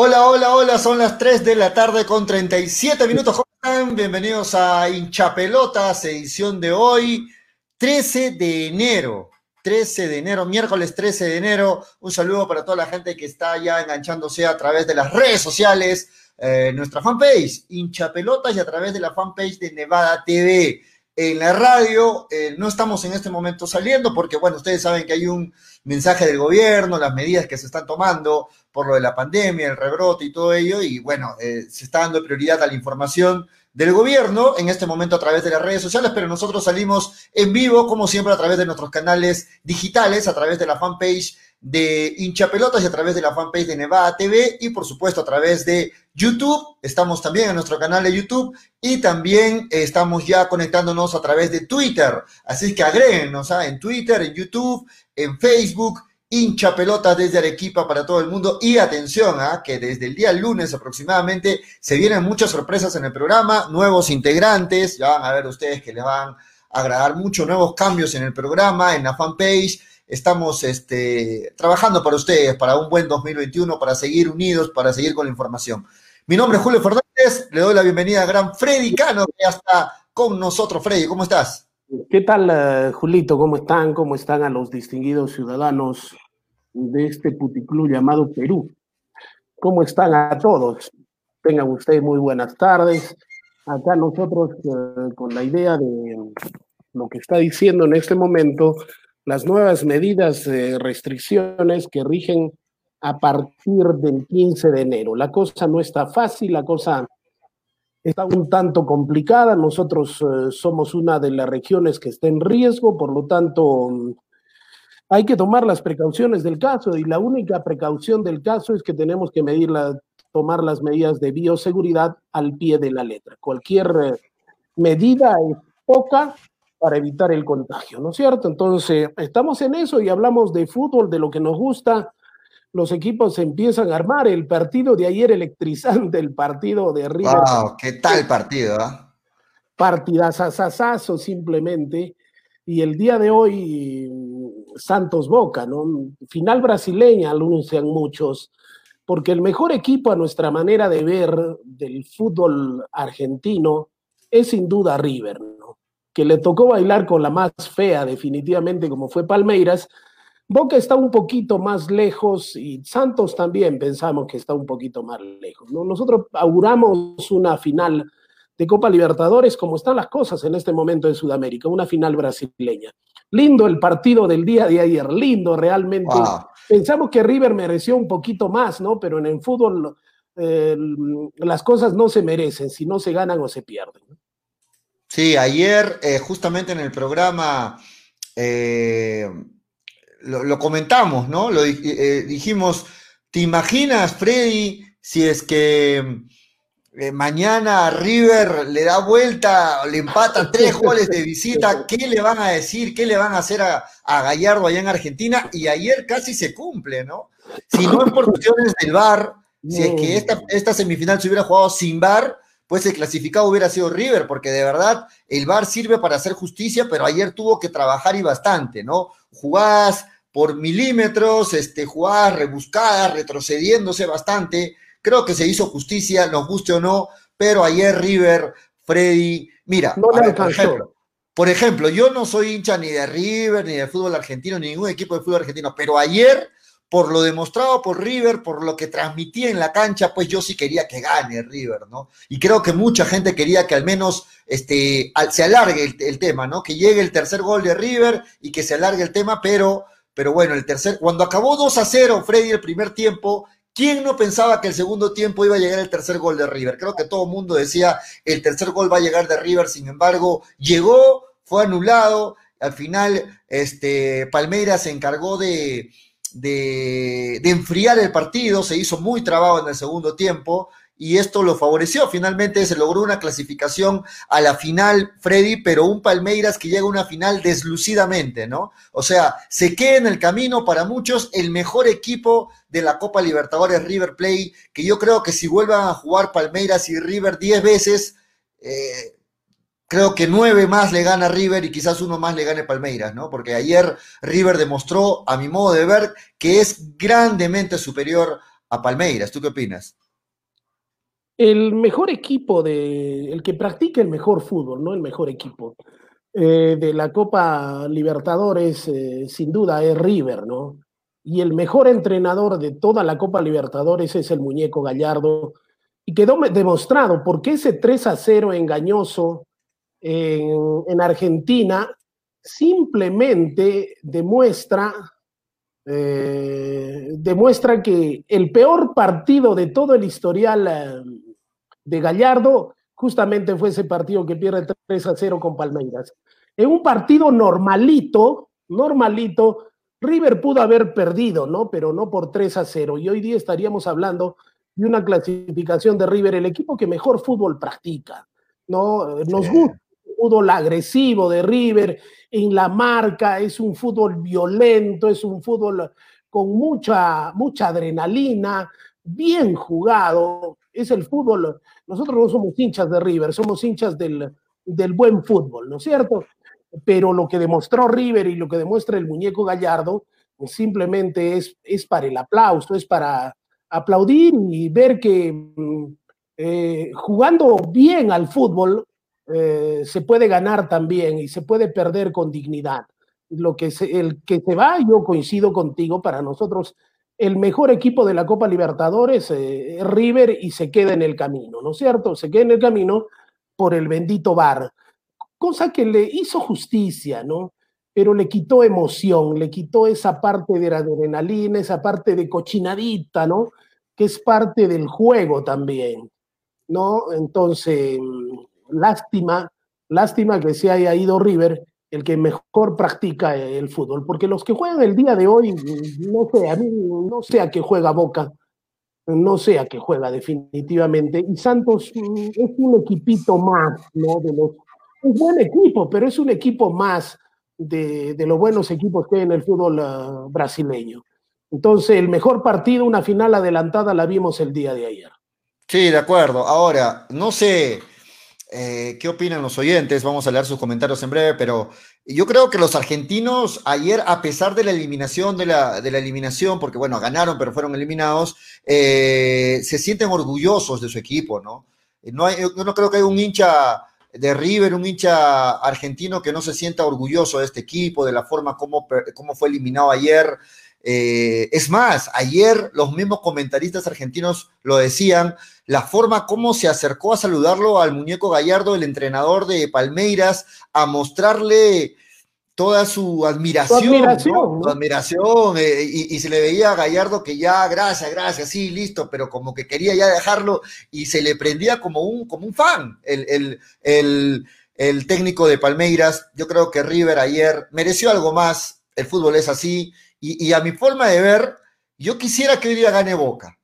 Hola, hola, hola, son las 3 de la tarde con 37 minutos. Bienvenidos a Hinchapelotas, edición de hoy, 13 de enero. 13 de enero, miércoles 13 de enero. Un saludo para toda la gente que está ya enganchándose a través de las redes sociales, eh, nuestra fanpage, Hinchapelotas, y a través de la fanpage de Nevada TV. En la radio eh, no estamos en este momento saliendo porque, bueno, ustedes saben que hay un mensaje del gobierno, las medidas que se están tomando por lo de la pandemia, el rebrote y todo ello, y bueno, eh, se está dando prioridad a la información del gobierno en este momento a través de las redes sociales, pero nosotros salimos en vivo, como siempre, a través de nuestros canales digitales, a través de la fanpage de Hinchapelotas y a través de la fanpage de Nevada TV y por supuesto a través de YouTube. Estamos también en nuestro canal de YouTube y también estamos ya conectándonos a través de Twitter. Así que agréguenos ¿ah? en Twitter, en YouTube, en Facebook hincha pelota desde Arequipa para todo el mundo. Y atención, ¿ah? que desde el día lunes aproximadamente se vienen muchas sorpresas en el programa, nuevos integrantes, ya van a ver ustedes que les van a agradar mucho, nuevos cambios en el programa, en la fanpage. Estamos este, trabajando para ustedes, para un buen 2021, para seguir unidos, para seguir con la información. Mi nombre es Julio Fernández, le doy la bienvenida a gran Freddy Cano, que ya está con nosotros. Freddy, ¿cómo estás? ¿Qué tal, uh, Julito? ¿Cómo están? ¿Cómo están a los distinguidos ciudadanos de este puticlub llamado Perú? ¿Cómo están a todos? Tengan ustedes muy buenas tardes. Acá nosotros uh, con la idea de lo que está diciendo en este momento, las nuevas medidas de restricciones que rigen a partir del 15 de enero. La cosa no está fácil, la cosa está un tanto complicada. Nosotros eh, somos una de las regiones que está en riesgo, por lo tanto, hay que tomar las precauciones del caso y la única precaución del caso es que tenemos que medir la, tomar las medidas de bioseguridad al pie de la letra. Cualquier eh, medida es poca para evitar el contagio, ¿no es cierto? Entonces, estamos en eso y hablamos de fútbol, de lo que nos gusta, los equipos se empiezan a armar. El partido de ayer electrizante, el partido de River. Wow, ¿qué tal partido? ¿eh? Partidazazazazo simplemente. Y el día de hoy, Santos Boca, ¿no? Final brasileña, anuncian muchos, porque el mejor equipo a nuestra manera de ver del fútbol argentino es sin duda River, ¿no? Que le tocó bailar con la más fea, definitivamente, como fue Palmeiras, Boca está un poquito más lejos y Santos también pensamos que está un poquito más lejos. ¿no? Nosotros auguramos una final de Copa Libertadores como están las cosas en este momento en Sudamérica, una final brasileña. Lindo el partido del día de ayer, lindo realmente. Pensamos que River mereció un poquito más, ¿no? Pero en el fútbol eh, las cosas no se merecen, si no se ganan o se pierden. Sí, ayer eh, justamente en el programa... Eh lo, comentamos, ¿no? Lo eh, dijimos, ¿te imaginas, Freddy, si es que eh, mañana River le da vuelta, le empata tres goles de visita, ¿qué le van a decir? ¿Qué le van a hacer a, Gallardo allá en Argentina? Y ayer casi se cumple, ¿no? Si no es por cuestiones del VAR, si es que esta, esta semifinal se hubiera jugado sin VAR, pues el clasificado hubiera sido River, porque de verdad el VAR sirve para hacer justicia, pero ayer tuvo que trabajar y bastante, ¿no? Jugadas por milímetros, este, jugadas rebuscadas, retrocediéndose bastante. Creo que se hizo justicia, nos guste o no, pero ayer River, Freddy, mira, por, ejemplo, por ejemplo, yo no soy hincha ni de River, ni de fútbol argentino, ni ningún equipo de fútbol argentino, pero ayer por lo demostrado por River, por lo que transmitía en la cancha, pues yo sí quería que gane River, ¿no? Y creo que mucha gente quería que al menos este, se alargue el, tema, ¿no? Que llegue el tercer gol de River y que se alargue el tema, pero, pero bueno, el tercer, cuando acabó 2 a 0 Freddy el primer tiempo, ¿quién no pensaba que el segundo tiempo iba a llegar el tercer gol de River? Creo que todo el mundo decía, el tercer gol va a llegar de River, sin embargo, llegó, fue anulado, al final, este, Palmeiras se encargó de de, enfriar el partido, se hizo muy trabado en el segundo tiempo y esto lo favoreció. Finalmente se logró una clasificación a la final, Freddy, pero un Palmeiras que llega a una final deslucidamente, ¿no? O sea, se queda en el camino para muchos el mejor equipo de la Copa Libertadores River Play, que yo creo que si vuelvan a jugar Palmeiras y River diez veces, eh, creo que nueve más le gana River y quizás uno más le gane Palmeiras, ¿no? Porque ayer River demostró, a mi modo de ver, que es grandemente superior a Palmeiras. ¿Tú qué opinas? El mejor equipo de, el que practica el mejor fútbol, ¿no? El mejor equipo eh, de la Copa Libertadores, eh, sin duda, es River, ¿no? Y el mejor entrenador de toda la Copa Libertadores es el muñeco Gallardo. Y quedó demostrado porque ese 3 a 0 engañoso en, en Argentina simplemente demuestra eh, demuestra que el peor partido de todo el historial eh, de Gallardo justamente fue ese partido que pierde 3 a 0 con Palmeiras. En un partido normalito, normalito, River pudo haber perdido, ¿no? Pero no por 3 a 0. Y hoy día estaríamos hablando de una clasificación de River, el equipo que mejor fútbol practica, ¿no? Nos gusta fútbol agresivo de River, en la marca, es un fútbol violento, es un fútbol con mucha, mucha adrenalina, bien jugado, es el fútbol, nosotros no somos hinchas de River, somos hinchas del, del buen fútbol, ¿no es cierto? Pero lo que demostró River y lo que demuestra el muñeco Gallardo pues simplemente es, es para el aplauso, es para aplaudir y ver que mm, eh, jugando bien al fútbol, eh, se puede ganar también y se puede perder con dignidad. Lo que el que se va, yo coincido contigo, para nosotros el mejor equipo de la Copa Libertadores eh, es River y se queda en el camino, ¿no es cierto? Se queda en el camino por el bendito VAR, cosa que le hizo justicia, ¿no? Pero le quitó emoción, le quitó esa parte de la adrenalina, esa parte de cochinadita, ¿no? Que es parte del juego también, ¿no? Entonces, lástima, lástima que se haya ido River, el que mejor practica el fútbol, porque los que juegan el día de hoy, no sé, a mí no sé a qué juega Boca, no sé a qué juega definitivamente, y Santos mm, es un equipito más, ¿no? De los, buen equipo, pero es un equipo más de, los buenos equipos que hay en el fútbol uh, brasileño. Entonces, el mejor partido, una final adelantada, la vimos el día de ayer. Sí, de acuerdo. Ahora, no sé, eh, ¿Qué opinan los oyentes? Vamos a leer sus comentarios en breve, pero yo creo que los argentinos ayer, a pesar de la eliminación de la, de la eliminación, porque bueno, ganaron pero fueron eliminados, eh, se sienten orgullosos de su equipo, ¿no? No hay, yo no creo que haya un hincha de River, un hincha argentino que no se sienta orgulloso de este equipo, de la forma como fue eliminado ayer. Eh, es más, ayer los mismos comentaristas argentinos lo decían, la forma como se acercó a saludarlo al muñeco Gallardo, el entrenador de Palmeiras, a mostrarle toda su admiración, su admiración, Su admiración eh, y, se le veía a Gallardo que ya, gracias, gracias, sí, listo, pero como que quería ya dejarlo y se le prendía como un, como un fan el, el, el, el técnico de Palmeiras. Yo creo que River ayer mereció algo más, el fútbol es así, y, a mi forma de ver, yo quisiera que hoy día gane Boca.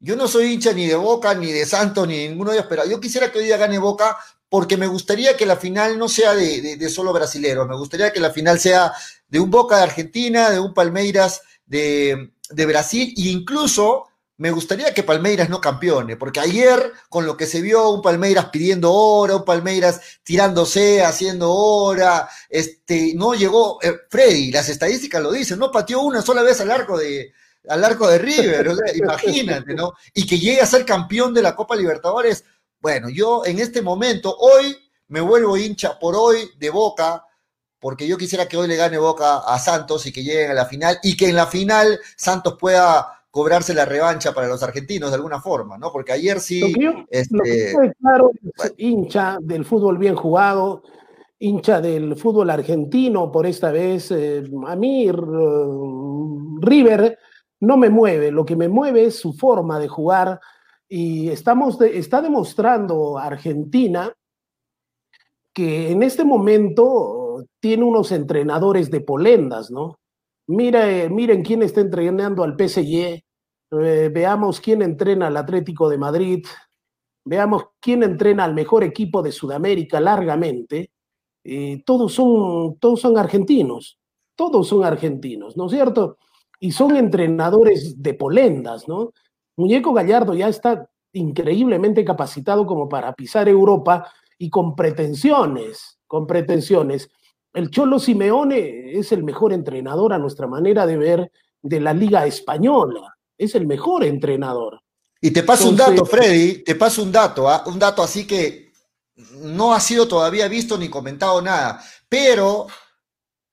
Yo no soy hincha ni de Boca, ni de Santos, ni de ninguno de ellos, pero yo quisiera que hoy día gane Boca porque me gustaría que la final no sea de, solo brasileros, me gustaría que la final sea de un Boca de Argentina, de un Palmeiras de, de Brasil, e incluso me gustaría que Palmeiras no campeone, porque ayer con lo que se vio, un Palmeiras pidiendo hora, un Palmeiras tirándose, haciendo hora, este, no llegó, eh, Freddy, las estadísticas lo dicen, no pateó una sola vez al arco de, al arco de River, imagínate, ¿no? Y que llegue a ser campeón de la Copa Libertadores. Bueno, yo en este momento, hoy me vuelvo hincha por hoy de Boca, porque yo quisiera que hoy le gane Boca a Santos y que lleguen a la final, y que en la final Santos pueda cobrarse la revancha para los argentinos de alguna forma, ¿no? Porque ayer sí... este, claro hincha del fútbol bien jugado, hincha del fútbol argentino por esta vez. Eh, a mí River no me mueve, lo que me mueve es su forma de jugar y estamos está demostrando Argentina que en este momento tiene unos entrenadores de polendas, ¿no? Mira, miren quién está entrenando al PSG, eh, veamos quién entrena al Atlético de Madrid, veamos quién entrena al mejor equipo de Sudamérica largamente. Eh, todos, son, todos son argentinos, todos son argentinos, ¿no es cierto? Y son entrenadores de polendas, ¿no? Muñeco Gallardo ya está increíblemente capacitado como para pisar Europa y con pretensiones, con pretensiones. El Cholo Simeone es el mejor entrenador a nuestra manera de ver de la Liga Española. Es el mejor entrenador. Y te paso un dato, Freddy, te paso un dato, ¿ah? un dato así que no ha sido todavía visto ni comentado nada, pero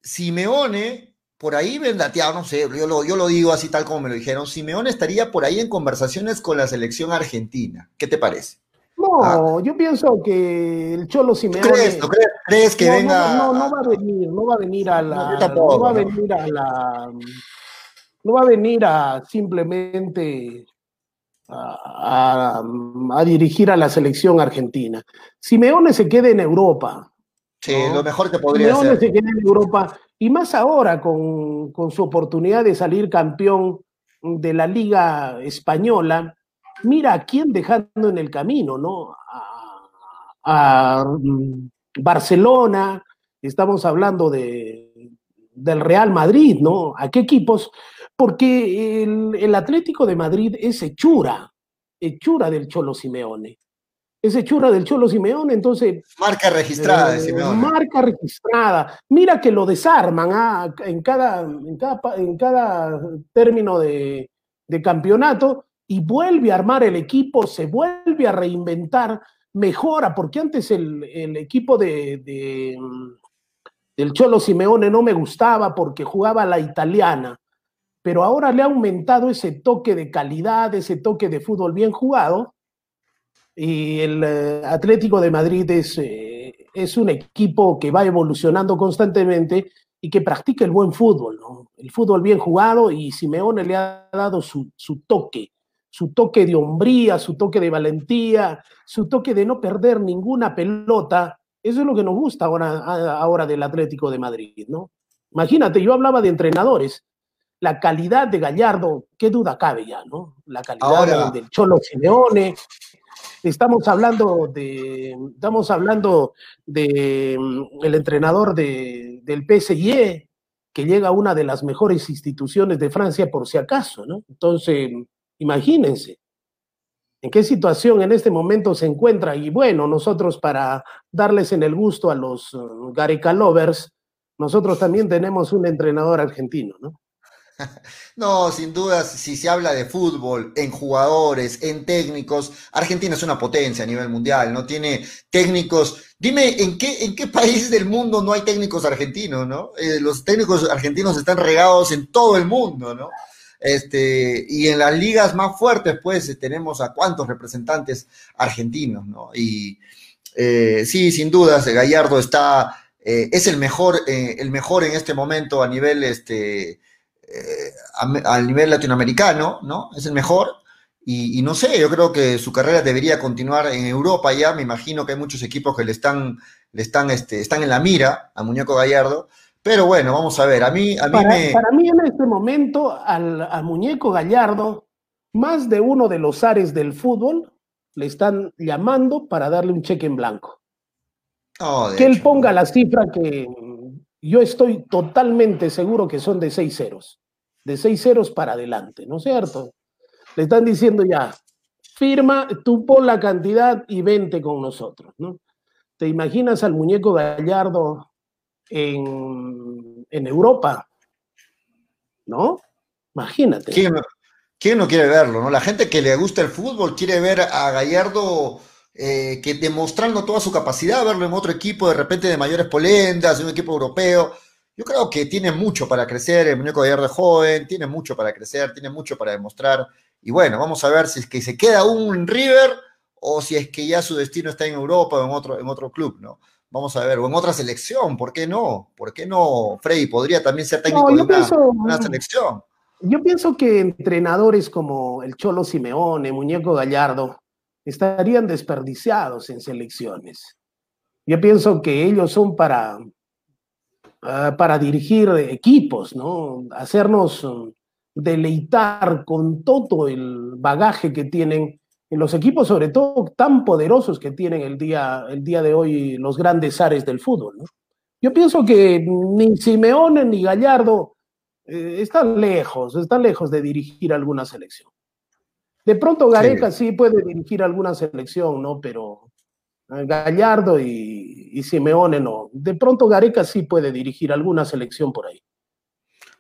Simeone, por ahí vendateado, no sé, yo lo, yo lo digo así tal como me lo dijeron, Simeone estaría por ahí en conversaciones con la selección argentina. ¿Qué te parece? No, ah. yo pienso que el Cholo Simeone. ¿Crees, crees, que venga? No, no, va a venir, no va a venir a la. no va a venir a la. No va a venir a simplemente a, dirigir a la selección argentina. Simeone se quede en Europa. Sí, lo mejor que podría Simeone se quede en Europa, y más ahora con, su oportunidad de salir campeón de la Liga Española, mira a quién dejando en el camino, ¿no? A, mm, Barcelona, estamos hablando de, del Real Madrid, ¿no? ¿A qué equipos? Porque el, Atlético de Madrid es hechura, hechura del Cholo Simeone. Es hechura del Cholo Simeone, entonces... Marca registrada de eh, Simeone. Marca registrada. Mira que lo desarman ah, en, cada, en, cada, término de, campeonato y vuelve a armar el equipo, se vuelve a reinventar, mejora, porque antes el, equipo de, de, del Cholo Simeone no me gustaba porque jugaba la italiana pero ahora le ha aumentado ese toque de calidad, ese toque de fútbol bien jugado. Y el eh, Atlético de Madrid es, eh, es un equipo que va evolucionando constantemente y que practica el buen fútbol. El fútbol bien jugado y Simeone le ha dado su, su toque, su toque de hombría, su toque de valentía, su toque de no perder ninguna pelota. Eso es lo que nos gusta ahora, ahora del Atlético de Madrid, ¿no? Imagínate, yo hablaba de entrenadores la calidad de Gallardo, qué duda cabe ya, ¿no? La calidad del Cholo Simeone. Estamos hablando de, estamos hablando de mm, el entrenador de, del PSG, que llega a una de las mejores instituciones de Francia por si acaso, ¿no? Entonces, imagínense en qué situación en este momento se encuentra. Y bueno, nosotros para darles en el gusto a los uh, Gareca Lovers, nosotros también tenemos un entrenador argentino, ¿no? No, sin duda, si se habla de fútbol, en jugadores, en técnicos, Argentina es una potencia a nivel mundial, no tiene técnicos. Dime, ¿en qué, país del mundo no hay técnicos argentinos, no? Eh, los técnicos argentinos están regados en todo el mundo, ¿no? Este, y en las ligas más fuertes, pues, tenemos a cuántos representantes argentinos, ¿no? Y eh, sí, sin dudas, Gallardo está, eh, es el mejor, el mejor en este momento a nivel, este, eh, a, nivel latinoamericano, ¿no? Es el mejor. Y, no sé, yo creo que su carrera debería continuar en Europa ya. Me imagino que hay muchos equipos que le están, le están, este, están en la mira a Muñeco Gallardo. Pero bueno, vamos a ver. A mí, a mí para, Para mí en este momento, al, Muñeco Gallardo, más de uno de los ares del fútbol le están llamando para darle un cheque en blanco. que él ponga la cifra que, yo estoy totalmente seguro que son de seis ceros, de seis ceros para adelante, ¿no es cierto? Le están diciendo ya, firma, tú pon la cantidad y vente con nosotros, ¿no? ¿Te imaginas al muñeco Gallardo en, en Europa? ¿No? Imagínate. ¿Quién, ¿Quién, no quiere verlo? ¿no? La gente que le gusta el fútbol quiere ver a Gallardo eh, que demostrando toda su capacidad, verlo en otro equipo de repente de mayores polendas, en un equipo europeo. Yo creo que tiene mucho para crecer, el muñeco de de joven, tiene mucho para crecer, tiene mucho para demostrar. Y bueno, vamos a ver si es que se queda un River o si es que ya su destino está en Europa o en otro, en otro club, ¿no? Vamos a ver, o en otra selección, ¿por qué no? ¿Por qué no? Freddy podría también ser técnico de una, selección. Yo pienso que entrenadores como el Cholo Simeone, Muñeco Gallardo, estarían desperdiciados en selecciones. Yo pienso que ellos son para, ah, para dirigir equipos, ¿no? Hacernos um, deleitar con todo el bagaje que tienen en los equipos, sobre todo tan poderosos que tienen el día, el día de hoy los grandes ares del fútbol. Yo pienso que ni Simeone ni Gallardo eh, están lejos, están lejos de dirigir alguna selección. De pronto Gareca sí. puede dirigir alguna selección, ¿no? Pero eh, Gallardo y, Simeone no. De pronto Gareca sí puede dirigir alguna selección por ahí.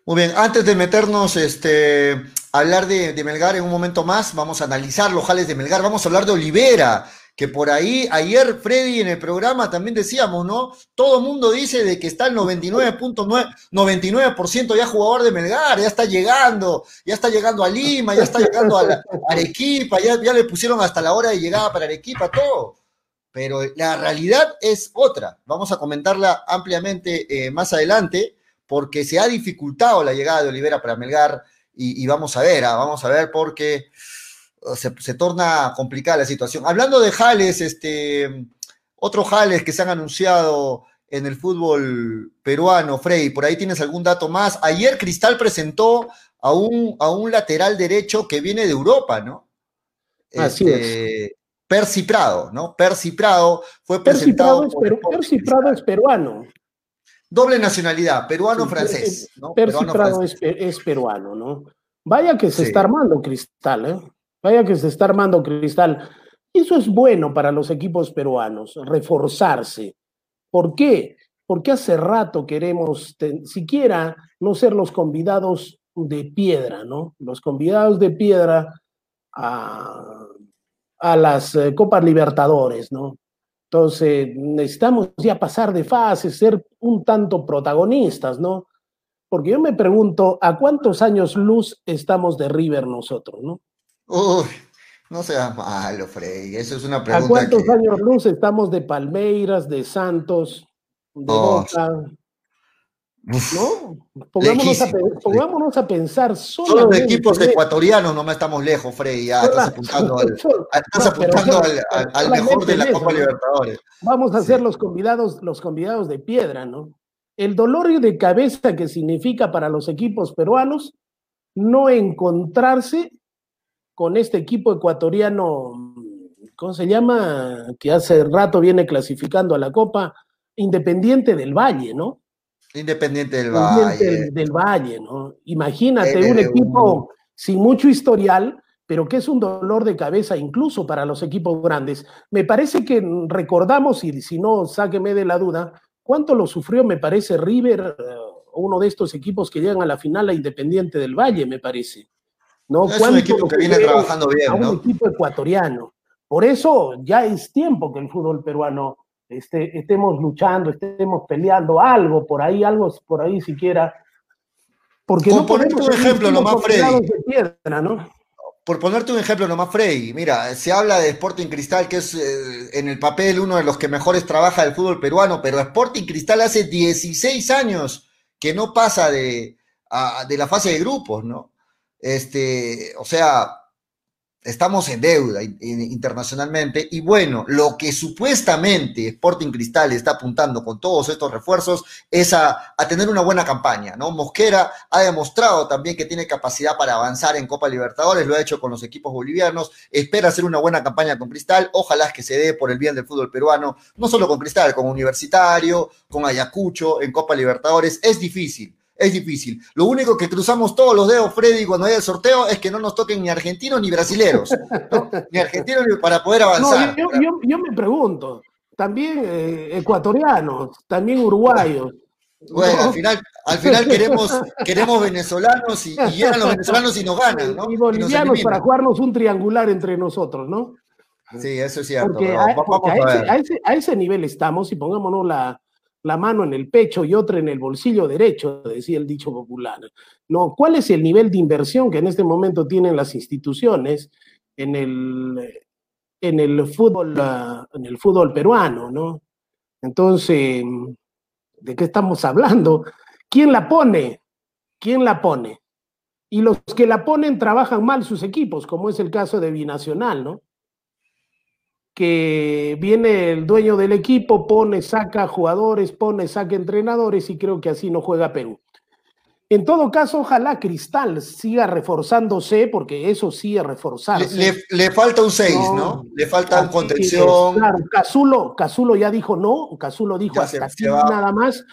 Muy bien, antes de meternos este, hablar de, de, Melgar en un momento más, vamos a analizar los jales de Melgar, vamos a hablar de Olivera, que por ahí, ayer Freddy en el programa también decíamos, ¿no? Todo el mundo dice de que está el 99.9, 99% ya jugador de Melgar, ya está llegando, ya está llegando a Lima, ya está llegando a, Arequipa, ya, ya le pusieron hasta la hora de llegada para Arequipa, todo. Pero la realidad es otra. Vamos a comentarla ampliamente eh, más adelante, porque se ha dificultado la llegada de Olivera para Melgar, y, vamos a ver, ah, vamos a ver porque se, torna complicada la situación. Hablando de jales, este, otros jales que se han anunciado en el fútbol peruano, Frey, por ahí tienes algún dato más. Ayer Cristal presentó a un, a un lateral derecho que viene de Europa, ¿no? Así este, es. Percy Prado, ¿no? Percy Prado fue presentado. Percy Prado es peruano. Doble nacionalidad, peruano-francés. ¿no? Percy Prado es, peruano, ¿no? Vaya que se está armando Cristal, ¿eh? Vaya que se está armando Cristal. Eso es bueno para los equipos peruanos, reforzarse. ¿Por qué? Porque hace rato queremos siquiera no ser los convidados de piedra, ¿no? Los convidados de piedra a, las eh, Copas Libertadores, ¿no? Entonces, necesitamos ya pasar de fase, ser un tanto protagonistas, ¿no? Porque yo me pregunto, ¿a cuántos años luz estamos de River nosotros, ¿no? Uy, no seas malo, Frey. Eso es una pregunta. ¿A cuántos años luz estamos de Palmeiras, de Santos, de oh. Boca? ¿No? Pongámonos a, pensar solo. los equipos ecuatorianos no estamos lejos, Frey. Ya estás apuntando al, estás apuntando al, mejor de la Copa Libertadores. Vamos a ser los convidados, los convidados de piedra, ¿no? El dolor de cabeza que significa para los equipos peruanos no encontrarse con este equipo ecuatoriano, ¿cómo se llama? Que hace rato viene clasificando a la Copa, Independiente del Valle, ¿no? Independiente del Valle. Del, Valle, ¿no? Imagínate un equipo sin mucho historial, pero que es un dolor de cabeza incluso para los equipos grandes. Me parece que recordamos, y si no, sáqueme de la duda, cuánto lo sufrió, me parece, River, eh, uno de estos equipos que llegan a la final a Independiente del Valle, me parece. ¿No? Es un equipo que viene trabajando bien, a un equipo ecuatoriano. Por eso ya es tiempo que el fútbol peruano esté, estemos luchando, estemos peleando algo por ahí, algo por ahí siquiera. Porque no ponerte un ejemplo nomás, Freddy. Por ponerte un ejemplo nomás, Freddy, mira, se habla de Sporting Cristal, que es eh, en el papel uno de los que mejores trabaja el fútbol peruano, pero Sporting Cristal hace 16 años que no pasa de, de la fase de grupos, ¿no? Este, o sea, estamos en deuda internacionalmente y bueno, lo que supuestamente Sporting Cristal está apuntando con todos estos refuerzos es a, tener una buena campaña, ¿no? Mosquera ha demostrado también que tiene capacidad para avanzar en Copa Libertadores, lo ha hecho con los equipos bolivianos, espera hacer una buena campaña con Cristal, ojalá que se dé por el bien del fútbol peruano, no solo con Cristal, con Universitario, con Ayacucho, en Copa Libertadores, es difícil es difícil. Lo único que cruzamos todos los dedos, Freddy, cuando haya el sorteo es que no nos toquen ni argentinos ni brasileros, ni argentinos para poder avanzar. yo, me pregunto, también eh, ecuatorianos, también uruguayos. Bueno, al final, al final queremos, queremos venezolanos y, llegan los venezolanos y nos ganan, ¿no? Y bolivianos para jugarnos un triangular entre nosotros, ¿no? Sí, eso es cierto. a, ese, nivel estamos y pongámonos la, la mano en el pecho y otra en el bolsillo derecho, decía el dicho popular. No, ¿cuál es el nivel de inversión que en este momento tienen las instituciones en el, en el fútbol, ah, en el fútbol peruano, no? Entonces, ¿de qué estamos hablando? ¿Quién la pone? ¿Quién la pone? Y los que la ponen trabajan mal sus equipos, como es el caso de Binacional, ¿no? Que viene el dueño del equipo, pone, saca jugadores, pone, saca entrenadores y creo que así no juega Perú. En todo caso, ojalá Cristal siga reforzándose, porque eso sí es reforzarse. Le, falta un 6, ¿no? Le falta un contención. Claro, Casulo, Casulo ya dijo no, Casulo dijo hasta aquí nada más.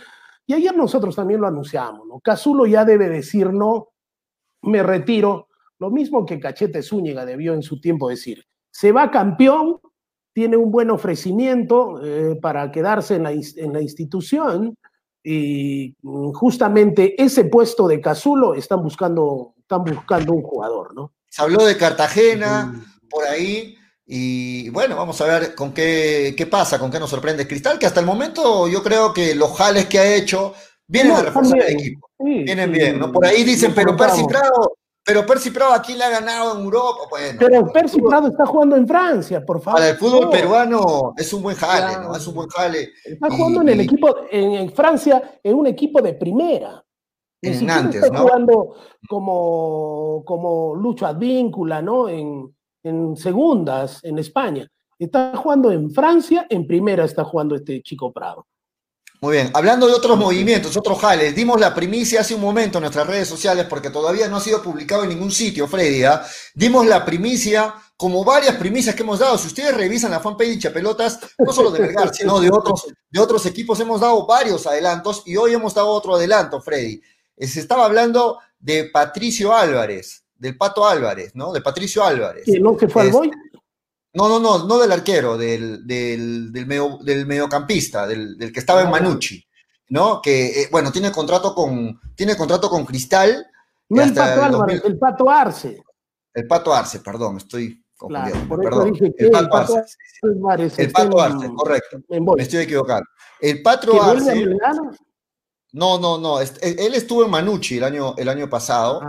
Y ayer nosotros también lo anunciamos, ¿no? Casulo ya debe decir no, me retiro. Lo mismo que Cachete Zúñiga debió en su tiempo decir. Se va campeón, tiene un buen ofrecimiento eh, para quedarse en la, institución, y mm, justamente ese puesto de Cazulo están buscando, están buscando un jugador, ¿no? Se habló de Cartagena, por ahí, y bueno, vamos a ver con qué, qué pasa, con qué nos sorprende Cristal, que hasta el momento yo creo que los jales que ha hecho vienen a reforzar el equipo. vienen bien, ¿no? Por ahí dicen, pero Percy Prado, pero Percy Prado aquí le ha ganado en Europa. Bueno, pero Percy Prado está jugando en Francia, por favor. Para el fútbol peruano es un buen jale, ¿no? Es un buen jale. Está jugando en el equipo, en, Francia, en un equipo de primera. en Nantes, está jugando como, como Lucho Advíncula, ¿no? En, en segundas, en España. Está jugando en Francia, en primera está jugando este chico Prado. Muy bien, hablando de otros movimientos, otros jales, dimos la primicia hace un momento en nuestras redes sociales porque todavía no ha sido publicado en ningún sitio, Freddy. ¿ah? Dimos la primicia, como varias primicias que hemos dado. Si ustedes revisan la fanpage de Pelotas, no solo de Belgar, sino de otros, de otros equipos, hemos dado varios adelantos y hoy hemos dado otro adelanto, Freddy. Eh, se estaba hablando de Patricio Álvarez, del Pato Álvarez, ¿no? De Patricio Álvarez. ¿Y no que fue al este, no, no, no, no del arquero, del, del, del, medio, del mediocampista, del, del, que estaba en ah, Manucci, ¿no? Que, eh, bueno, tiene contrato con, tiene contrato con Cristal. No el Pato Álvarez, el Pato Arce. El Pato Arce, perdón, estoy confundiendo. perdón. el, Pato Arce. el Pato Arce, correcto. Me estoy equivocando. El Pato Arce. No, no, no. Él estuvo en Manucci el año, el año pasado.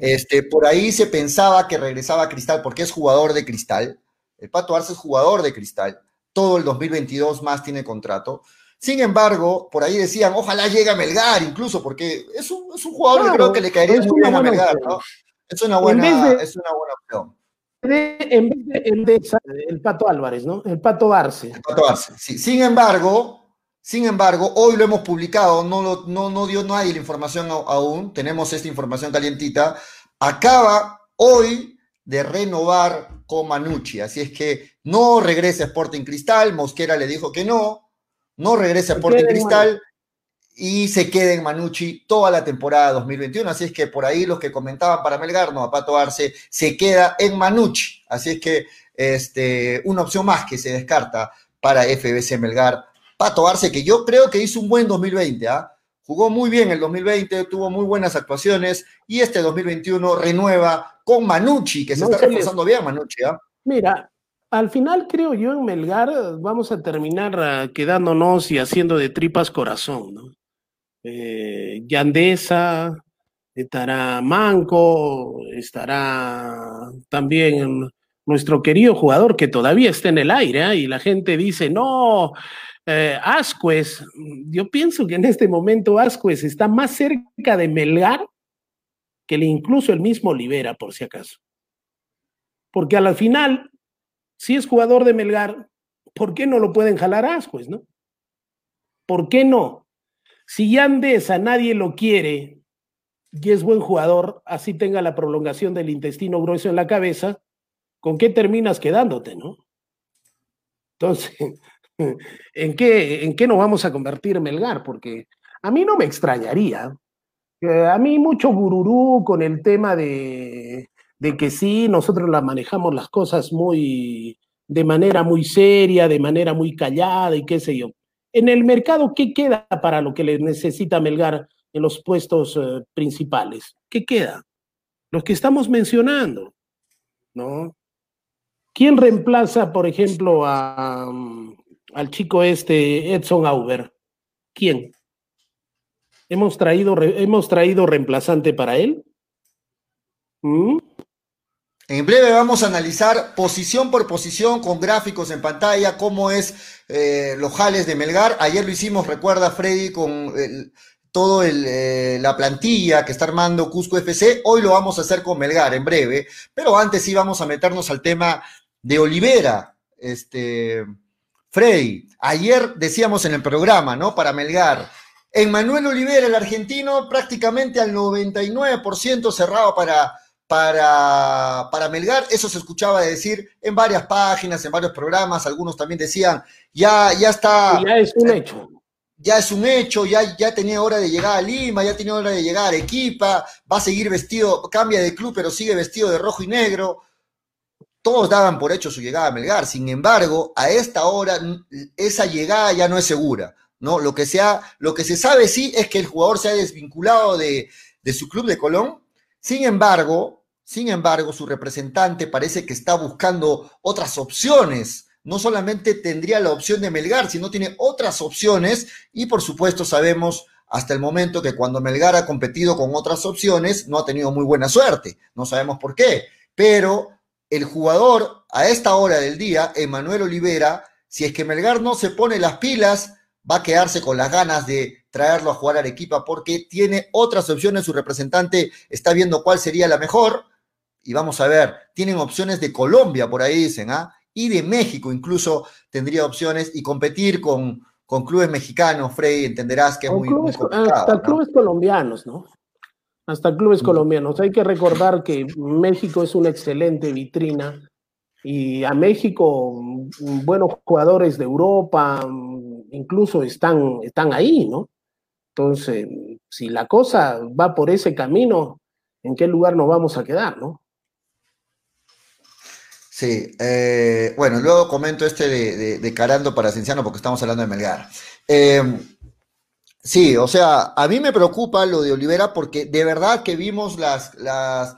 Este, por ahí se pensaba que regresaba a Cristal porque es jugador de Cristal. El Pato Arce es jugador de Cristal. Todo el 2022 más tiene contrato. Sin embargo, por ahí decían, ojalá llegue a Melgar incluso, porque es un, es un jugador que creo que le caería muy bien a Melgar, ¿no? Es una buena, es una buena opción. en vez de, el Pato Álvarez, ¿no? El Pato Arce. El Pato Arce, sí. Sin embargo, sin embargo, hoy lo hemos publicado, no, lo, no, no dio nadie la información aún, tenemos esta información calientita. Acaba hoy de renovar con Manucci. Así es que no regrese a Sporting Cristal. Mosquera le dijo que no. No regrese a Sporting Cristal y se quede en Manucci toda la temporada 2021. Así es que por ahí los que comentaban para Melgar, no, a Pato Arce, se queda en Manucci. Así es que este, una opción más que se descarta para FBC Melgar. Pato Arce, que yo creo que hizo un buen 2020, ¿ah? Jugó muy bien el 2020, tuvo muy buenas actuaciones y este 2021 renueva con Manucci, que se está reforzando bien Manucci. ¿ah? Mira, al final creo yo en Melgar vamos a terminar ah, quedándonos y haciendo de tripas corazón, ¿no? Eh, Yandesa, estará Manco, estará también nuestro querido jugador que todavía está en el aire ¿ah? y la gente dice, no, eh, yo pienso que en este momento Ascuez está más cerca de Melgar que incluso el mismo Olivera, por si acaso. Porque al final, si es jugador de Melgar, ¿por qué no lo pueden jalar a Ascuez, no? ¿Por qué no? Si Yandesa nadie lo quiere y es buen jugador, así tenga la prolongación del intestino grueso en la cabeza, ¿con qué terminas quedándote, no? Entonces, ¿En qué, ¿En qué nos vamos a convertir Melgar? Porque a mí no me extrañaría. a mí mucho bururú con el tema de, de que sí, nosotros la manejamos las cosas muy de manera muy seria, de manera muy callada y qué sé yo. En el mercado, ¿qué queda para lo que le necesita Melgar en los puestos eh, principales? ¿Qué queda? Los que estamos mencionando, ¿no? ¿Quién reemplaza, por ejemplo, a, al chico este Edson Auber? ¿Quién? ¿Hemos traído, hemos traído reemplazante para él? ¿Mm? En breve vamos a analizar posición por posición con gráficos en pantalla cómo es eh, los jales de Melgar. Ayer lo hicimos, recuerda Freddy, con todo eh, la plantilla que está armando Cusco FC. Hoy lo vamos a hacer con Melgar en breve, pero antes sí vamos a meternos al tema de Olivera. Este, Freddy, ayer decíamos en el programa, ¿no? Para Melgar, en Manuel Olivera, el argentino, prácticamente al 99% cerrado para, para, para Melgar. Eso se escuchaba decir en varias páginas, en varios programas. Algunos también decían, ya, ya está. Ya es un hecho. Ya es un hecho, ya, ya tenía hora de llegar a Lima, ya tenía hora de llegar a Arequipa, va a seguir vestido, cambia de club, pero sigue vestido de rojo y negro todos daban por hecho su llegada a Melgar. Sin embargo, a esta hora esa llegada ya no es segura. ¿no? Lo que, lo que se sabe sí es que el jugador se ha desvinculado de, de su club de Colón. Sin embargo, sin embargo, su representante parece que está buscando otras opciones. No solamente tendría la opción de Melgar, sino tiene otras opciones y por supuesto sabemos hasta el momento que cuando Melgar ha competido con otras opciones no ha tenido muy buena suerte. No sabemos por qué, pero el jugador a esta hora del día, Emanuel Olivera, si es que Melgar no se pone las pilas, va a quedarse con las ganas de traerlo a jugar a Arequipa porque tiene otras opciones, su representante está viendo cuál sería la mejor y vamos a ver, tienen opciones de Colombia, por ahí dicen, ¿ah? Y de México incluso tendría opciones y competir con, con clubes mexicanos, Freddy, entenderás que es muy, complicado. Hasta clubes colombianos, ¿no? Hasta clubes mm. colombianos. Hay que recordar que México es una excelente vitrina y a México buenos jugadores de Europa incluso están, están ahí, ¿no? Entonces, si la cosa va por ese camino, ¿en qué lugar nos vamos a quedar, no? Sí, eh, bueno, luego comento este de, Carando para Cienciano porque estamos hablando de Melgar. Eh, sí, o sea, a mí me preocupa lo de Olivera porque de verdad que vimos las, las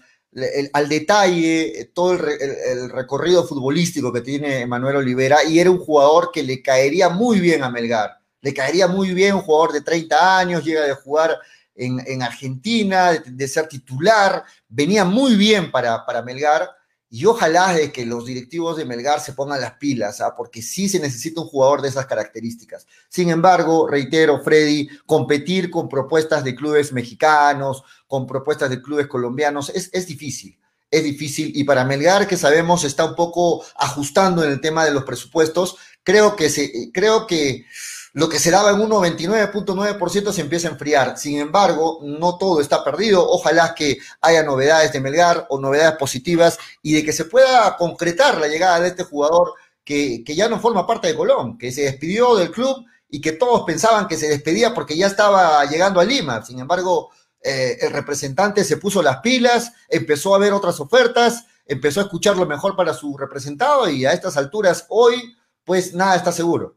al detalle todo el, recorrido futbolístico que tiene Manuel Olivera y era un jugador que le caería muy bien a Melgar. Le caería muy bien un jugador de 30 años, llega de jugar en, Argentina, de, ser titular, venía muy bien para, para Melgar y ojalá de que los directivos de Melgar se pongan las pilas, ¿ah? porque sí se necesita un jugador de esas características. Sin embargo, reitero, Freddy, competir con propuestas de clubes mexicanos, con propuestas de clubes colombianos, es, es difícil. Es difícil. Y para Melgar, que sabemos está un poco ajustando en el tema de los presupuestos, creo que se, creo que lo que se daba en un 99.9% se empieza a enfriar. Sin embargo, no todo está perdido. Ojalá que haya novedades de Melgar o novedades positivas y de que se pueda concretar la llegada de este jugador que, ya no forma parte de Colón, que se despidió del club y que todos pensaban que se despedía porque ya estaba llegando a Lima. Sin embargo, eh, el representante se puso las pilas, empezó a ver otras ofertas, empezó a escuchar lo mejor para su representado y a estas alturas hoy, pues nada está seguro.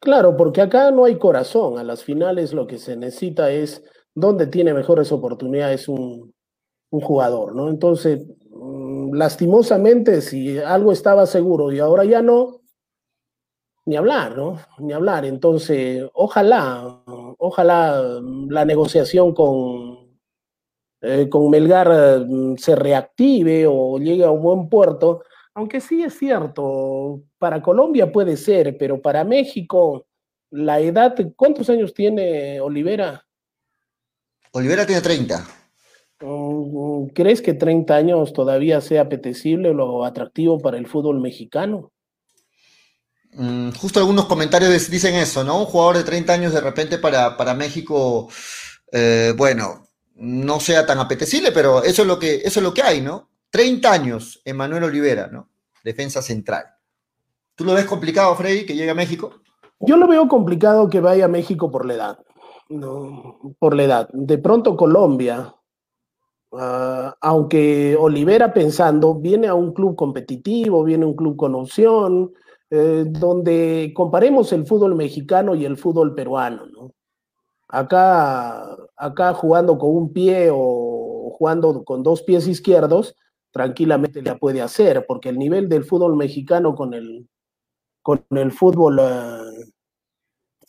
Claro, porque acá no hay corazón. A las finales lo que se necesita es dónde tiene mejores oportunidades un, jugador, ¿no? Entonces, mm, lastimosamente, si algo estaba seguro y ahora ya no, ni hablar, ¿no? Ni hablar. Entonces, ojalá, ojalá la negociación con, eh, con Melgar mm, se reactive o llegue a un buen puerto aunque sí es cierto, para Colombia puede ser, pero para México, la edad, ¿cuántos años tiene Olivera? Olivera tiene 30. Mm, ¿Crees que 30 años todavía sea apetecible o atractivo para el fútbol mexicano? Mm, justo algunos comentarios dicen eso, ¿no? Un jugador de 30 años de repente para, para México, eh, bueno, no sea tan apetecible, pero eso es lo que, eso es lo que hay, ¿no? 30 años, Emanuel Olivera, ¿no? Defensa central. ¿Tú lo ves complicado, Freddy, que llegue a México? Yo lo veo complicado que vaya a México por la edad. No, por la edad. De pronto Colombia, ah, aunque Olivera pensando, viene a un club competitivo, viene a un club con opción, eh, donde comparemos el fútbol mexicano y el fútbol peruano, ¿no? Acá, acá jugando con un pie o jugando con dos pies izquierdos, tranquilamente la puede hacer, porque el nivel del fútbol mexicano con el, con el fútbol, eh,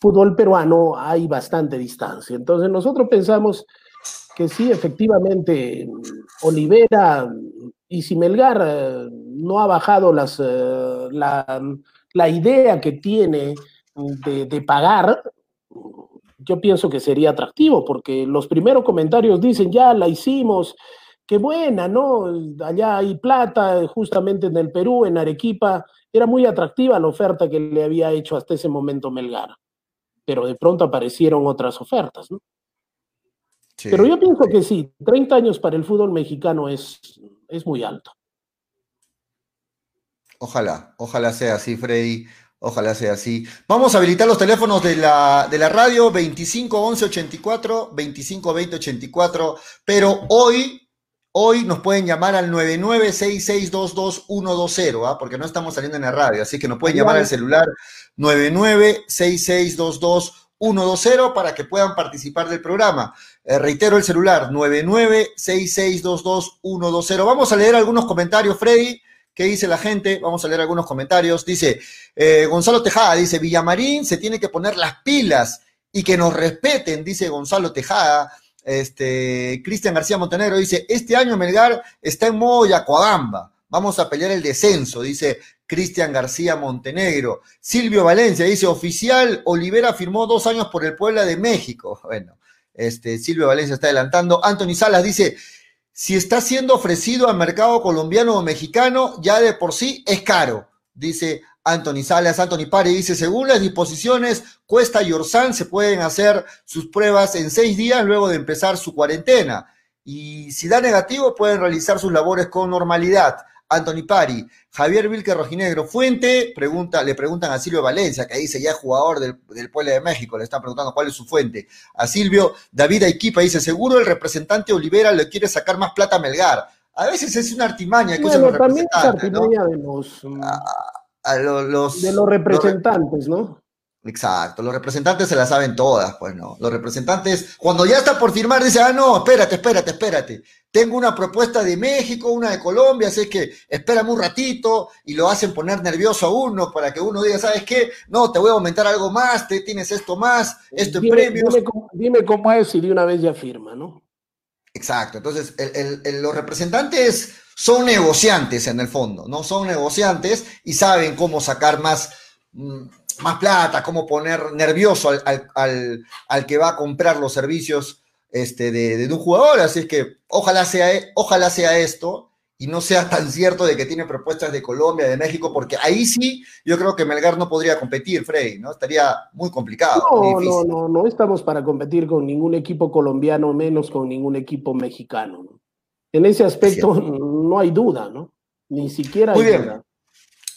fútbol peruano hay bastante distancia. Entonces nosotros pensamos que sí, efectivamente, Olivera y si Melgar eh, no ha bajado las, eh, la, la, idea que tiene de, de pagar, yo pienso que sería atractivo, porque los primeros comentarios dicen, ya la hicimos, qué buena, ¿no? Allá hay plata, justamente en el Perú, en Arequipa, era muy atractiva la oferta que le había hecho hasta ese momento Melgar, pero de pronto aparecieron otras ofertas, ¿no? pero yo pienso que sí, 30 años para el fútbol mexicano es, es muy alto. Ojalá, ojalá sea así, Freddy. Ojalá sea así. Vamos a habilitar los teléfonos de la, de la radio 25 11 84, 25 20 84, pero hoy Hoy nos pueden llamar al 9966222120, ¿ah? porque no estamos saliendo en la radio, así que nos pueden llamar al celular 9966222120 para que puedan participar del programa. Eh, reitero el celular 9966222120. Vamos a leer algunos comentarios, Freddy. ¿Qué dice la gente? Vamos a leer algunos comentarios. Dice eh, Gonzalo Tejada, dice Villamarín se tiene que poner las pilas y que nos respeten, dice Gonzalo Tejada. Este, Cristian García Montenegro dice, este año Melgar está en modo Yacoabamba, vamos a pelear el descenso, dice Cristian García Montenegro. Silvio Valencia dice, oficial, Olivera firmó dos años por el Puebla de México. Bueno, este, Silvio Valencia está adelantando. Anthony Salas dice, si está siendo ofrecido al mercado colombiano o mexicano, ya de por sí es caro, dice Anthony Salas, Anthony Pari dice, según las disposiciones, Cuesta y Orsán se pueden hacer sus pruebas en seis días luego de empezar su cuarentena. Y si da negativo, pueden realizar sus labores con normalidad. Anthony Pari, Javier Vilque Rojinegro, fuente, pregunta, le preguntan a Silvio Valencia, que dice ya es jugador del, del Pueblo de México, le están preguntando cuál es su fuente. A Silvio, David Aiquipa dice, seguro el representante Olivera le quiere sacar más plata a Melgar. A veces es una artimaña que bueno, también es artimaña de los... Ah, a los, de los representantes, ¿no? Exacto, los representantes se la saben todas, pues no. Los representantes, cuando ya está por firmar, dice, ah, no, espérate, espérate, espérate. Tengo una propuesta de México, una de Colombia, así que espérame un ratito y lo hacen poner nervioso a uno para que uno diga, ¿sabes qué? No, te voy a aumentar algo más, te tienes esto más, esto en premios. Dime cómo, dime cómo es y de una vez ya firma, ¿no? Exacto, entonces los representantes son negociantes en el fondo, ¿no? Son negociantes y saben cómo sacar más, mm, más plata, cómo poner nervioso al, que va a comprar los servicios este, de, de, un jugador. Así es que ojalá sea, ojalá sea esto y no sea tan cierto de que tiene propuestas de Colombia, de México, porque ahí sí yo creo que Melgar no podría competir, Freddy, ¿no? Estaría muy complicado. No, no, no, no estamos para competir con ningún equipo colombiano, menos con ningún equipo mexicano. En ese aspecto no hay duda, ¿no? Ni siquiera hay muy bien. duda.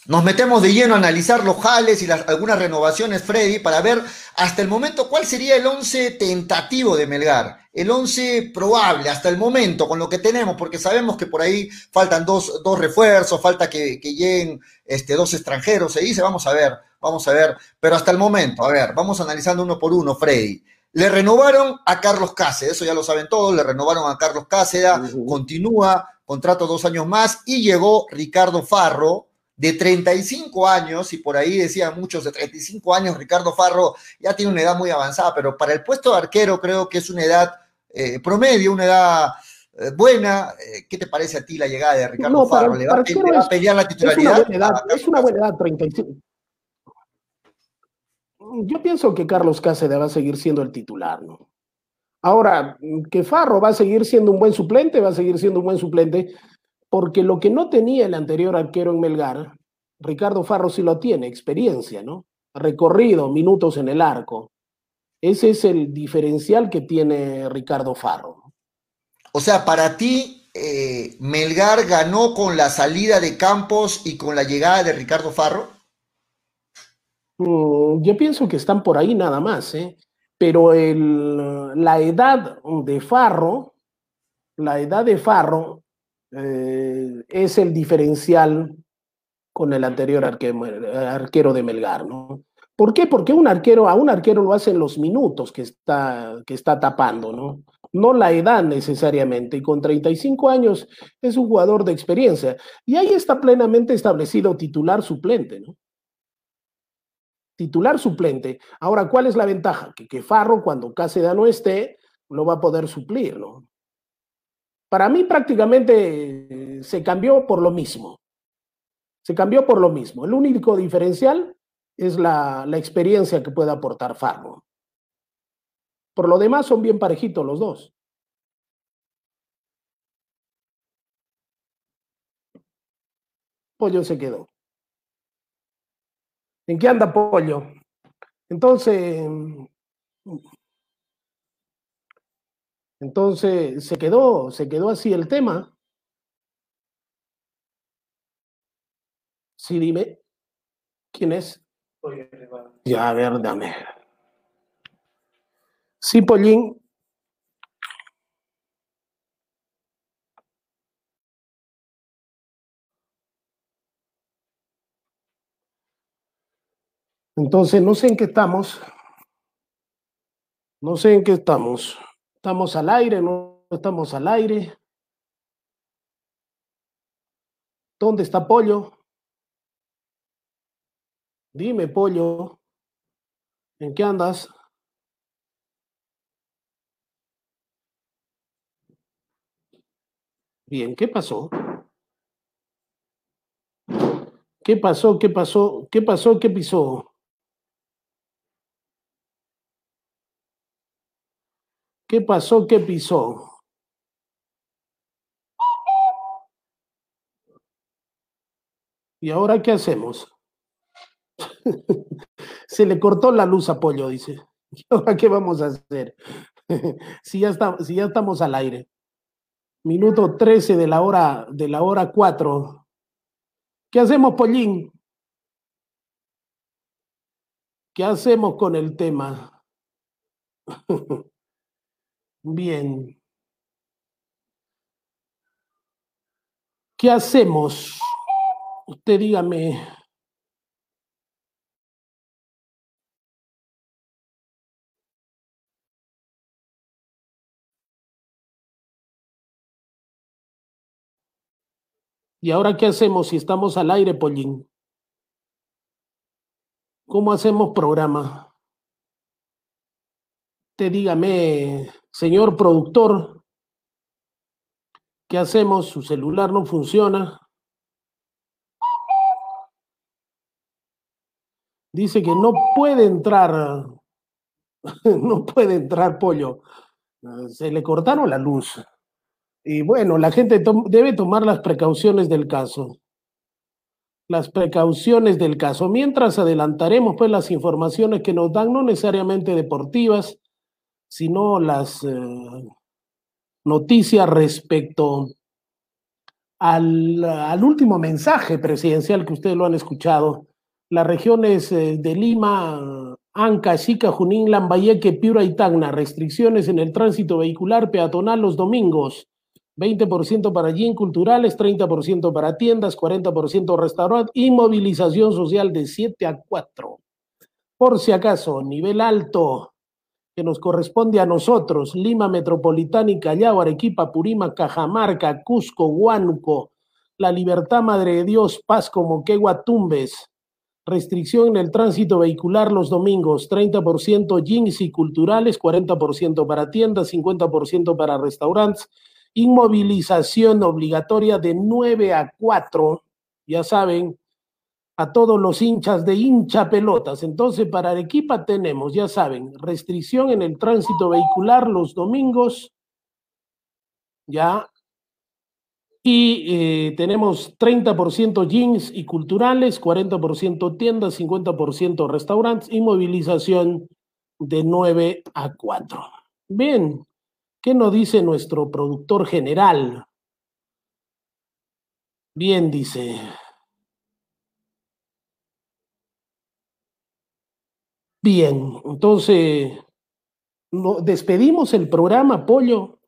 Nos metemos de lleno a analizar los jales y las, algunas renovaciones, Freddy, para ver hasta el momento cuál sería el 11 tentativo de Melgar, el 11 probable hasta el momento con lo que tenemos, porque sabemos que por ahí faltan dos, dos refuerzos, falta que, que, lleguen este, dos extranjeros, se dice, vamos a ver, vamos a ver, pero hasta el momento, a ver, vamos analizando uno por uno, Freddy. Le renovaron a Carlos Cáceres, eso ya lo saben todos, le renovaron a Carlos Cáceres, uh -huh. continúa, contrato dos años más, y llegó Ricardo Farro, de 35 años, y por ahí decían muchos de 35 años, Ricardo Farro ya tiene una edad muy avanzada, pero para el puesto de arquero creo que es una edad eh, promedio, una edad eh, buena. Eh, ¿Qué te parece a ti la llegada de Ricardo no, Farro? ¿Le va, ¿Le va, a pelear la titularidad? Es una buena edad, es una buena edad 35. Yo pienso que Carlos Cáceres va a seguir siendo el titular, ¿no? Ahora, que Farro va a seguir siendo un buen suplente, va a seguir siendo un buen suplente, porque lo que no tenía el anterior arquero en Melgar, Ricardo Farro sí lo tiene, experiencia, ¿no? Recorrido, minutos en el arco. Ese es el diferencial que tiene Ricardo Farro. O sea, para ti, eh, Melgar ganó con la salida de Campos y con la llegada de Ricardo Farro. Mm, yo pienso que están por ahí nada más, ¿eh? Pero el, la edad de Farro, la edad de Farro eh, es el diferencial con el anterior arquero, de Melgar, ¿no? ¿Por qué? Porque un arquero, a un arquero lo hacen los minutos que está, que está tapando, ¿no? No la edad necesariamente. Y con 35 años es un jugador de experiencia. Y ahí está plenamente establecido titular suplente, ¿no? Titular suplente. Ahora, ¿cuál es la ventaja? Que, que Farro, cuando Cáceres no esté, lo va a poder suplir, ¿no? Para mí prácticamente se cambió por lo mismo. Se cambió por lo mismo. El único diferencial es la, la experiencia que puede aportar Farro. Por lo demás son bien parejitos los dos. Pollo se quedó. ¿En qué anda Pollo? Entonces, entonces se quedó, se quedó así el tema. Sí, dime. ¿Quién es? Ya, a ver, dame. Sí, Pollín. Entonces, no sé en qué estamos. No sé en qué estamos. ¿Estamos al aire? ¿No estamos al aire? ¿Dónde está Pollo? Dime, Pollo. ¿En qué andas? Bien, ¿qué pasó? ¿Qué pasó? ¿Qué pasó? ¿Qué pasó? ¿Qué pisó? ¿Qué pasó? ¿Qué pisó? ¿Y ahora qué hacemos? Se le cortó la luz a Pollo, dice. ¿Y ahora qué vamos a hacer? si, ya si ya estamos al aire. Minuto 13 de la hora, de la hora 4. ¿Qué hacemos, Pollín? ¿Qué hacemos con el tema? Bien. ¿Qué hacemos? Usted dígame. ¿Y ahora qué hacemos si estamos al aire, Pollín? ¿Cómo hacemos programa? Te dígame, señor productor, ¿qué hacemos? Su celular no funciona. Dice que no puede entrar, no puede entrar pollo. Se le cortaron la luz. Y bueno, la gente debe tomar las precauciones del caso. Las precauciones del caso. Mientras adelantaremos pues las informaciones que nos dan, no necesariamente deportivas, sino las eh, noticias respecto al, al, último mensaje presidencial que ustedes lo han escuchado las regiones eh, de Lima, Anca, Chica, Junín, Lambayeque, Piura y Tacna. Restricciones en el tránsito vehicular peatonal los domingos. 20% para gym culturales, 30% para tiendas, 40% restaurante y movilización social de 7 a 4. Por si acaso, nivel alto que nos corresponde a nosotros, Lima Metropolitana y Callao, Arequipa, Purima, Cajamarca, Cusco, Huánuco, La Libertad, Madre de Dios, Paz, Moquegua, Tumbes, Restricción en el tránsito vehicular los domingos, 30% jeans y culturales, 40% para tiendas, 50% para restaurantes. Inmovilización obligatoria de 9 a 4, ya saben, a todos los hinchas de hincha pelotas. Entonces, para Arequipa tenemos, ya saben, restricción en el tránsito vehicular los domingos, ya y eh, tenemos 30% jeans y culturales, 40% tiendas, 50% restaurantes y movilización de 9 a 4. Bien, ¿qué nos dice nuestro productor general? Bien, dice. Bien, entonces, despedimos el programa, Pollo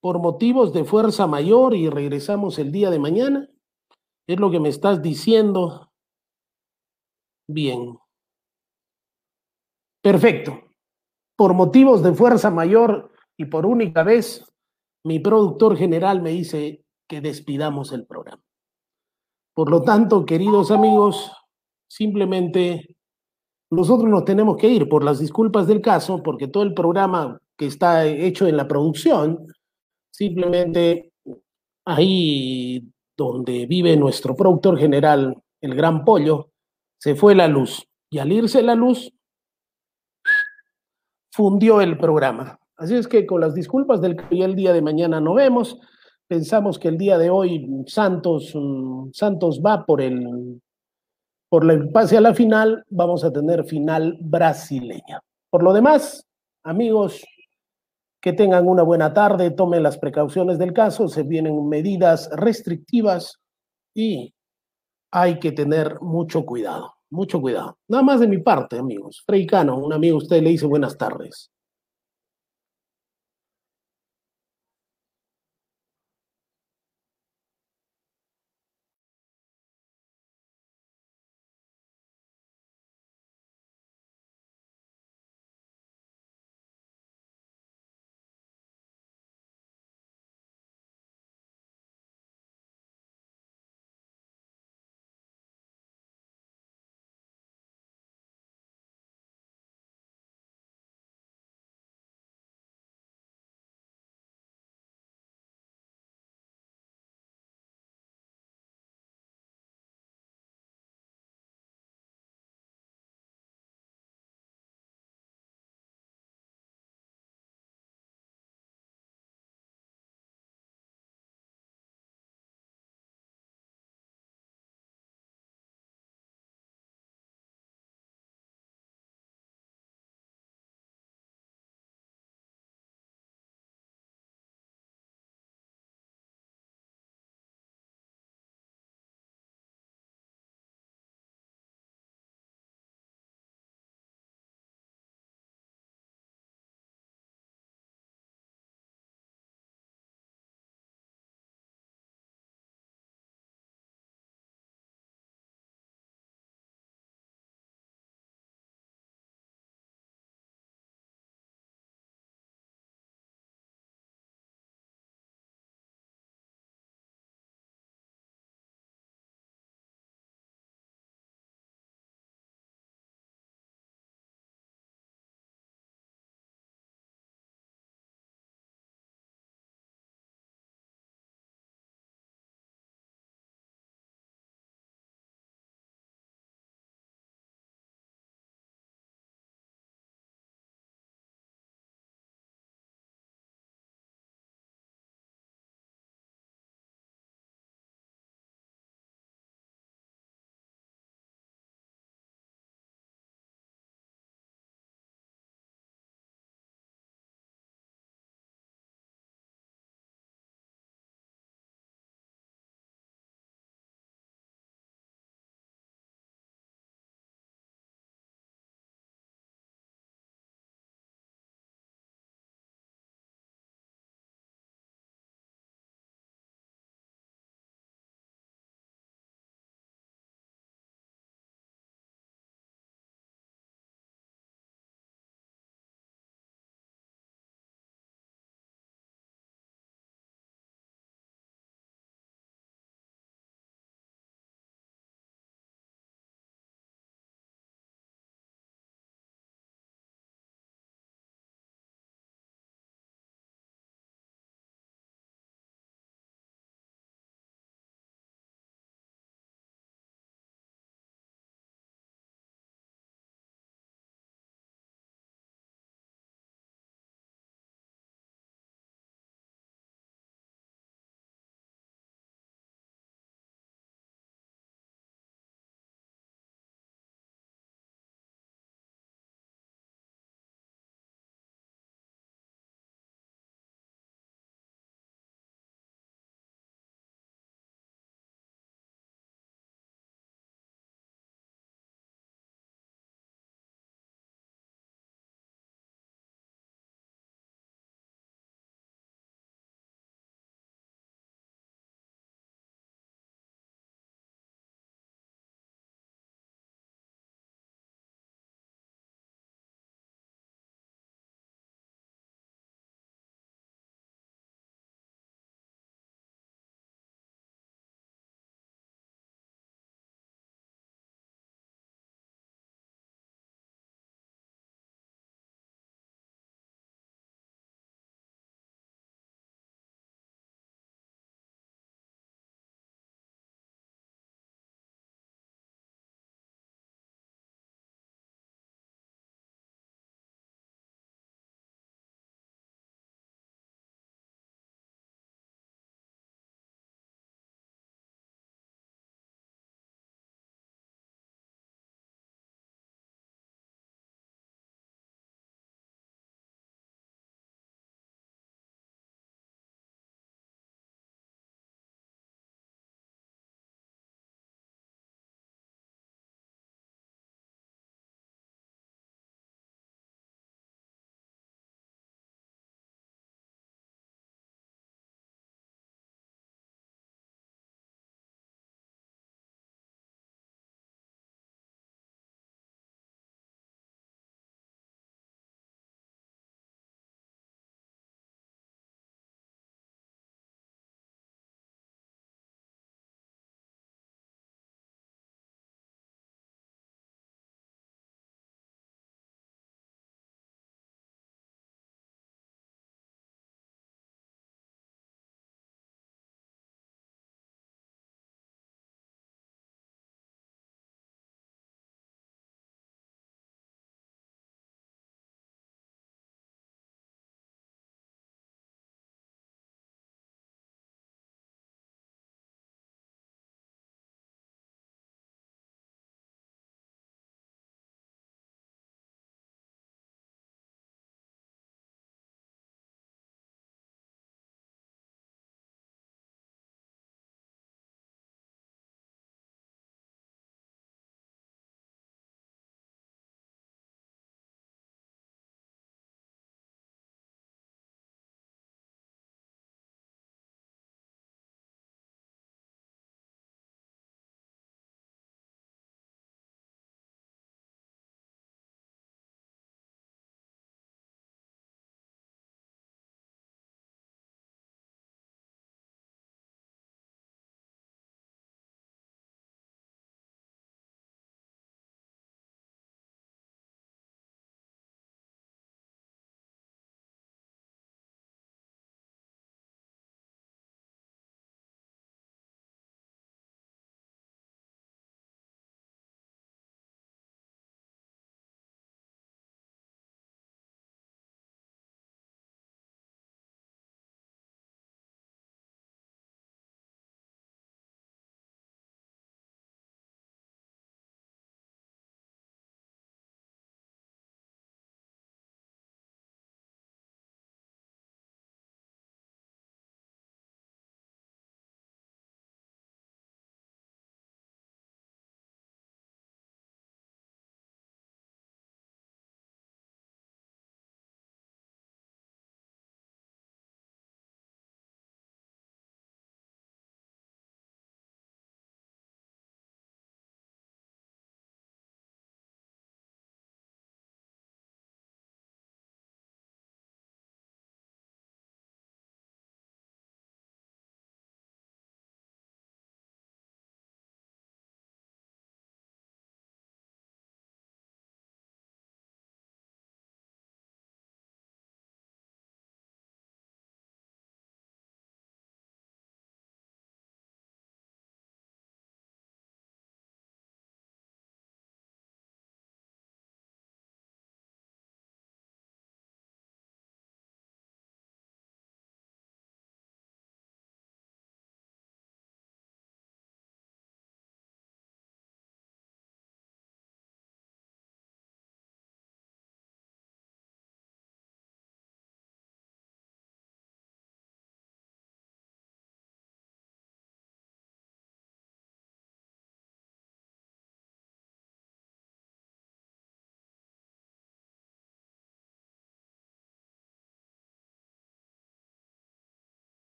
por motivos de fuerza mayor y regresamos el día de mañana? ¿Es lo que me estás diciendo? Bien. Perfecto. Por motivos de fuerza mayor y por única vez, mi productor general me dice que despidamos el programa. Por lo tanto, queridos amigos, simplemente nosotros nos tenemos que ir por las disculpas del caso, porque todo el programa que está hecho en la producción Simplemente ahí donde vive nuestro productor general, el gran pollo, se fue la luz. Y al irse la luz, fundió el programa. Así es que con las disculpas del que el día de mañana no vemos, pensamos que el día de hoy Santos, mm, Santos va por el, por el pase a la final, vamos a tener final brasileña. Por lo demás, amigos, que tengan una buena tarde, tomen las precauciones del caso, se vienen medidas restrictivas y hay que tener mucho cuidado, mucho cuidado. Nada más de mi parte, amigos. Freicano, un amigo, usted le dice buenas tardes.